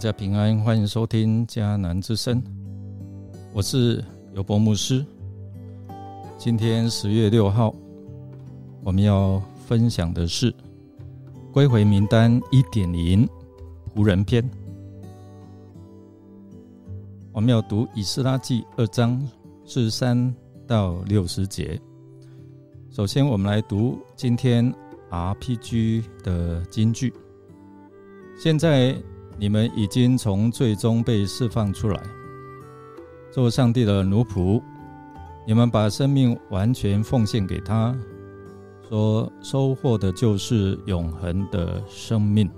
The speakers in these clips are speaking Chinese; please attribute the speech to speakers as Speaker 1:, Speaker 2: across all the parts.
Speaker 1: 大家平安，欢迎收听迦南之声，我是尤伯牧师。今天十月六号，我们要分享的是归回名单一点零仆人篇。我们要读以斯拉记二章四十三到六十节。首先，我们来读今天 RPG 的金句。现在。你们已经从最终被释放出来，做上帝的奴仆。你们把生命完全奉献给他，说收获的就是永恒的生命。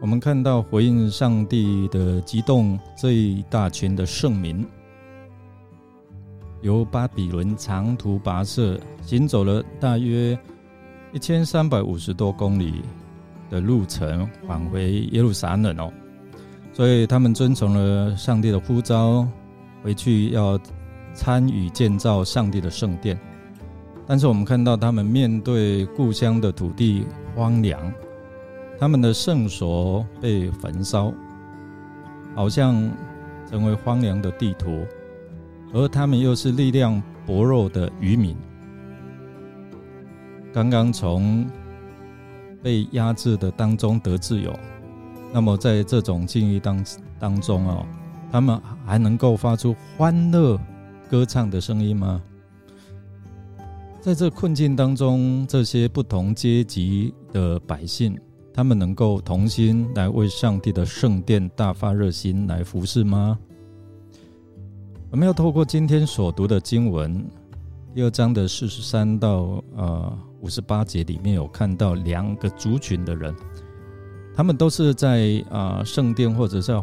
Speaker 1: 我们看到回应上帝的激动，这一大群的圣民，由巴比伦长途跋涉，行走了大约一千三百五十多公里。的路程返回耶路撒冷哦，所以他们遵从了上帝的呼召，回去要参与建造上帝的圣殿。但是我们看到他们面对故乡的土地荒凉，他们的圣所被焚烧，好像成为荒凉的地图，而他们又是力量薄弱的渔民，刚刚从。被压制的当中得自由，那么在这种境遇当当中哦，他们还能够发出欢乐歌唱的声音吗？在这困境当中，这些不同阶级的百姓，他们能够同心来为上帝的圣殿大发热心来服侍吗？我们要透过今天所读的经文，第二章的四十三到呃。五十八节里面有看到两个族群的人，他们都是在啊圣殿或者在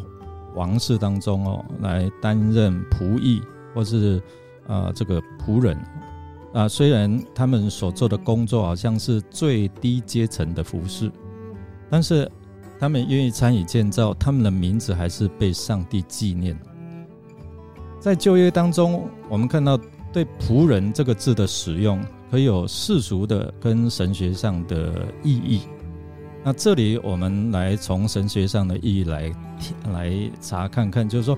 Speaker 1: 王室当中哦，来担任仆役或是啊这个仆人啊。虽然他们所做的工作好像是最低阶层的服饰，但是他们愿意参与建造，他们的名字还是被上帝纪念。在旧约当中，我们看到对仆人这个字的使用。可有世俗的跟神学上的意义。那这里我们来从神学上的意义来来查看看，就是说，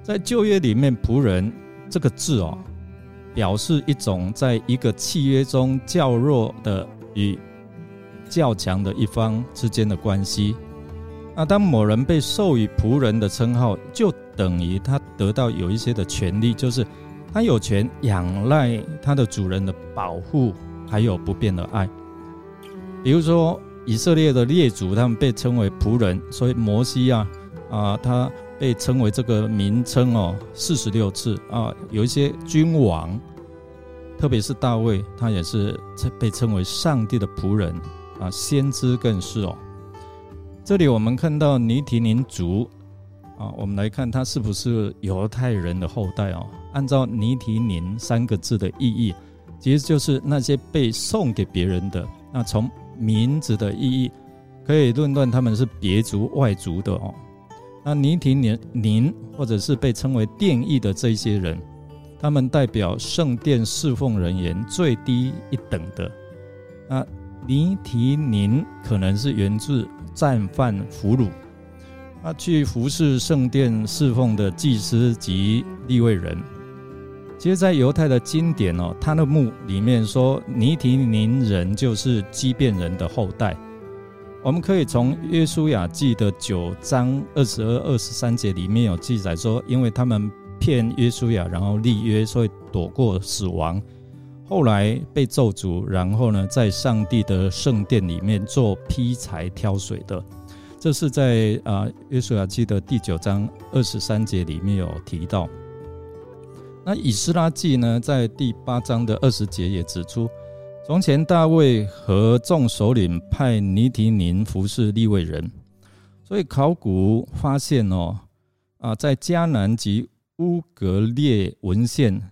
Speaker 1: 在旧约里面，仆人这个字哦，表示一种在一个契约中较弱的与较强的一方之间的关系。那当某人被授予仆人的称号，就等于他得到有一些的权利，就是。他有权仰赖他的主人的保护，还有不变的爱。比如说，以色列的列祖，他们被称为仆人，所以摩西啊，啊，他被称为这个名称哦，四十六次啊。有一些君王，特别是大卫，他也是被称为上帝的仆人啊，先知更是哦。这里我们看到尼提宁族。啊，我们来看他是不是犹太人的后代哦？按照尼提宁三个字的意义，其实就是那些被送给别人的。那从名字的意义，可以论断他们是别族外族的哦。那尼提宁宁或者是被称为殿役的这些人，他们代表圣殿侍奉人员最低一等的。那尼提宁可能是源自战犯俘虏。他去服侍圣殿侍奉的祭司及立位人，其实，在犹太的经典哦，他的墓里面说尼提宁人就是畸变人的后代。我们可以从约书亚记的九章二十二、二十三节里面有记载说，因为他们骗约书亚，然后立约，所以躲过死亡，后来被咒诅，然后呢，在上帝的圣殿里面做劈柴挑水的。这是在啊约书亚记的第九章二十三节里面有提到。那以斯拉记呢，在第八章的二十节也指出，从前大卫和众首领派尼提宁服侍利未人，所以考古发现哦，啊，在迦南及乌格列文献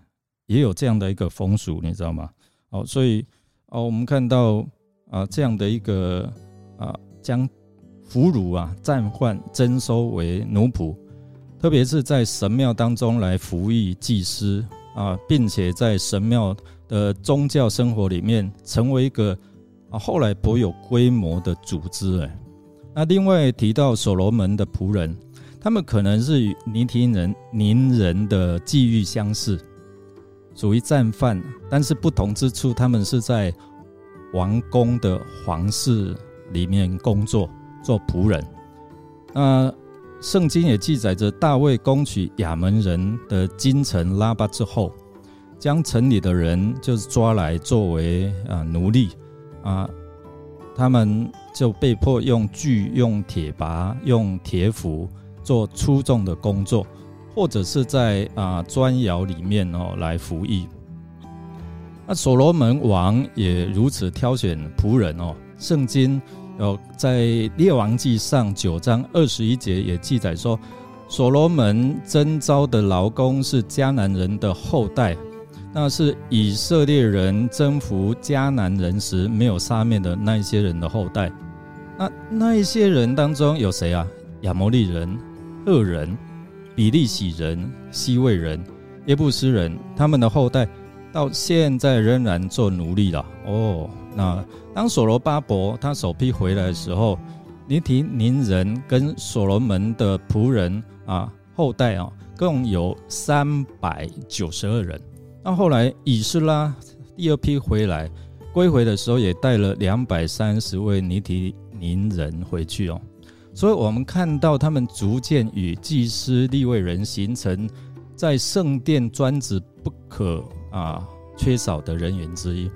Speaker 1: 也有这样的一个风俗，你知道吗？哦，所以哦，我们看到啊这样的一个啊将。俘虏啊，战犯征收为奴仆，特别是在神庙当中来服役祭司啊，并且在神庙的宗教生活里面成为一个啊后来颇有规模的组织哎。那另外提到所罗门的仆人，他们可能是与尼提人、宁人的际遇相似，属于战犯，但是不同之处，他们是在王宫的皇室里面工作，做仆人。那圣经也记载着大卫攻取亚门人的京城拉巴之后，将城里的人就是抓来作为啊奴隶啊，他们就被迫用锯、用铁拔、用铁斧做粗重的工作，或者是在啊砖窑里面哦来服役。那所罗门王也如此挑选仆人哦，圣经。有在列王记上九章二十一节也记载说，所罗门征召的劳工是迦南人的后代，那是以色列人征服迦南人时没有杀灭的那一些人的后代。那那一些人当中有谁啊？亚摩利人、恶人、比利洗人、西魏人、耶布斯人，他们的后代到现在仍然做奴隶了。哦。那当所罗巴伯他首批回来的时候，尼提宁人跟所罗门的仆人啊后代啊，共有三百九十二人。那后来以斯拉第二批回来归回的时候，也带了两百三十位尼提宁人回去哦。所以我们看到他们逐渐与祭司立位人形成在圣殿专职不可啊缺少的人员之一。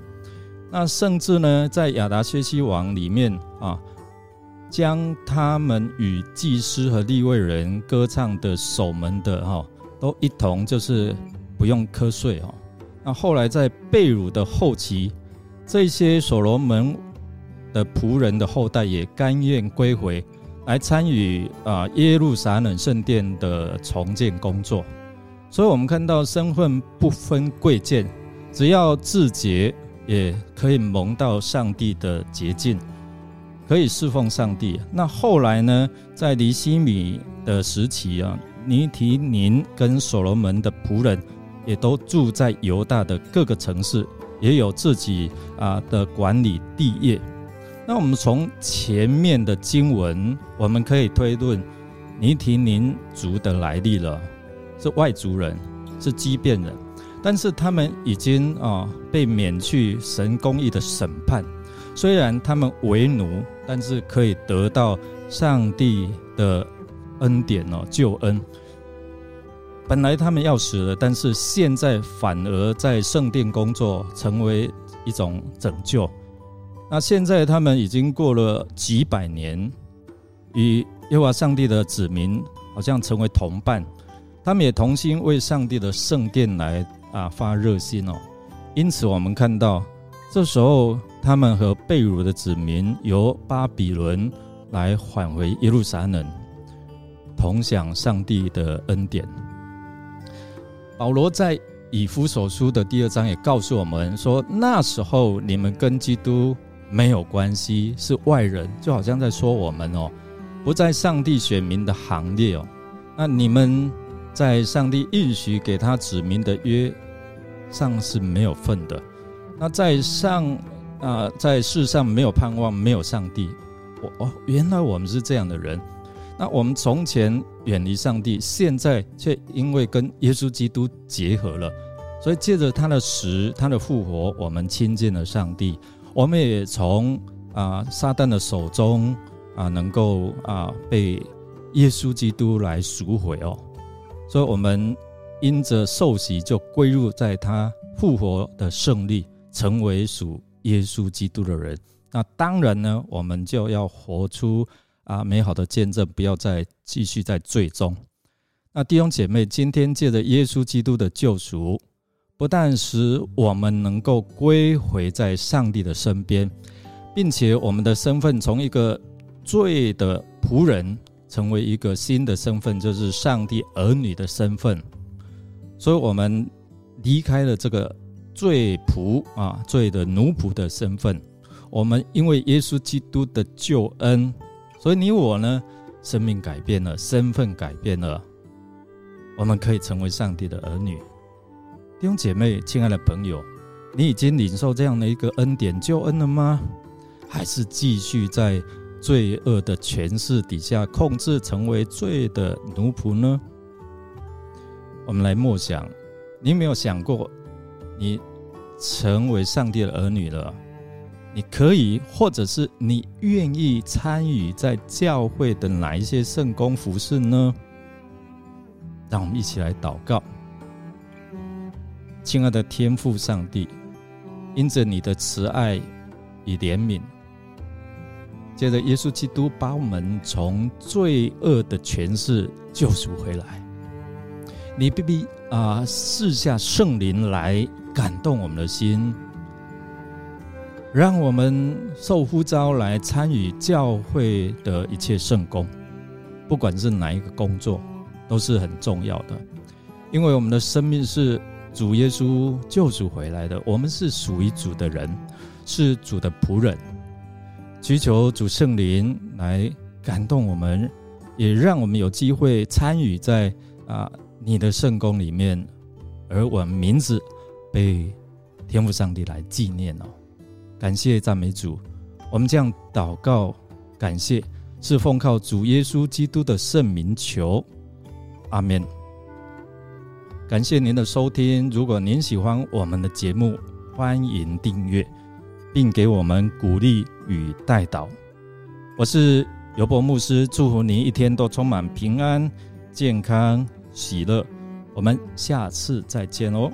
Speaker 1: 那甚至呢，在亚达薛西王里面啊，将他们与祭司和立位人歌唱的守门的哈，都一同就是不用瞌睡哈。那后来在贝鲁的后期，这些所罗门的仆人的后代也甘愿归回来参与啊耶路撒冷圣殿的重建工作。所以我们看到身份不分贵贱，只要自洁。也可以蒙到上帝的捷径，可以侍奉上帝。那后来呢，在尼西米的时期啊，尼提宁跟所罗门的仆人也都住在犹大的各个城市，也有自己啊的管理地业。那我们从前面的经文，我们可以推论尼提宁族的来历了，是外族人，是畸变人。但是他们已经啊被免去神公义的审判，虽然他们为奴，但是可以得到上帝的恩典哦救恩。本来他们要死了，但是现在反而在圣殿工作，成为一种拯救。那现在他们已经过了几百年，与耶和华上帝的子民好像成为同伴，他们也同心为上帝的圣殿来。啊，发热心哦！因此，我们看到这时候，他们和贝鲁的子民由巴比伦来返回耶路撒冷，同享上帝的恩典。保罗在以弗所书的第二章也告诉我们说，那时候你们跟基督没有关系，是外人，就好像在说我们哦，不在上帝选民的行列哦。那你们。在上帝应许给他指明的约上是没有份的。那在上啊，在世上没有盼望，没有上帝。我哦，原来我们是这样的人。那我们从前远离上帝，现在却因为跟耶稣基督结合了，所以借着他的死、他的复活，我们亲近了上帝。我们也从啊撒旦的手中啊，能够啊被耶稣基督来赎回哦。所以，我们因着受洗，就归入在他复活的胜利，成为属耶稣基督的人。那当然呢，我们就要活出啊美好的见证，不要再继续在罪中。那弟兄姐妹，今天借着耶稣基督的救赎，不但使我们能够归回在上帝的身边，并且我们的身份从一个罪的仆人。成为一个新的身份，就是上帝儿女的身份。所以，我们离开了这个罪仆啊、罪的奴仆的身份。我们因为耶稣基督的救恩，所以你我呢，生命改变了，身份改变了，我们可以成为上帝的儿女。弟兄姐妹，亲爱的朋友，你已经领受这样的一个恩典救恩了吗？还是继续在罪恶的权势底下控制，成为罪的奴仆呢？我们来默想，你有没有想过，你成为上帝的儿女了？你可以，或者是你愿意参与在教会的哪一些圣公服饰呢？让我们一起来祷告，亲爱的天父上帝，因着你的慈爱与怜悯，接着耶稣基督把我们从罪恶的权势救赎回来，你必必啊赐下圣灵来感动我们的心。让我们受呼召来参与教会的一切圣工，不管是哪一个工作，都是很重要的。因为我们的生命是主耶稣救赎回来的，我们是属于主的人，是主的仆人。祈求主圣灵来感动我们，也让我们有机会参与在啊你的圣宫里面，而我们名字被天父上帝来纪念哦。感谢赞美主，我们这样祷告，感谢是奉靠主耶稣基督的圣名求，阿门。感谢您的收听，如果您喜欢我们的节目，欢迎订阅，并给我们鼓励与带导。我是尤伯牧师，祝福您一天都充满平安、健康、喜乐。我们下次再见哦。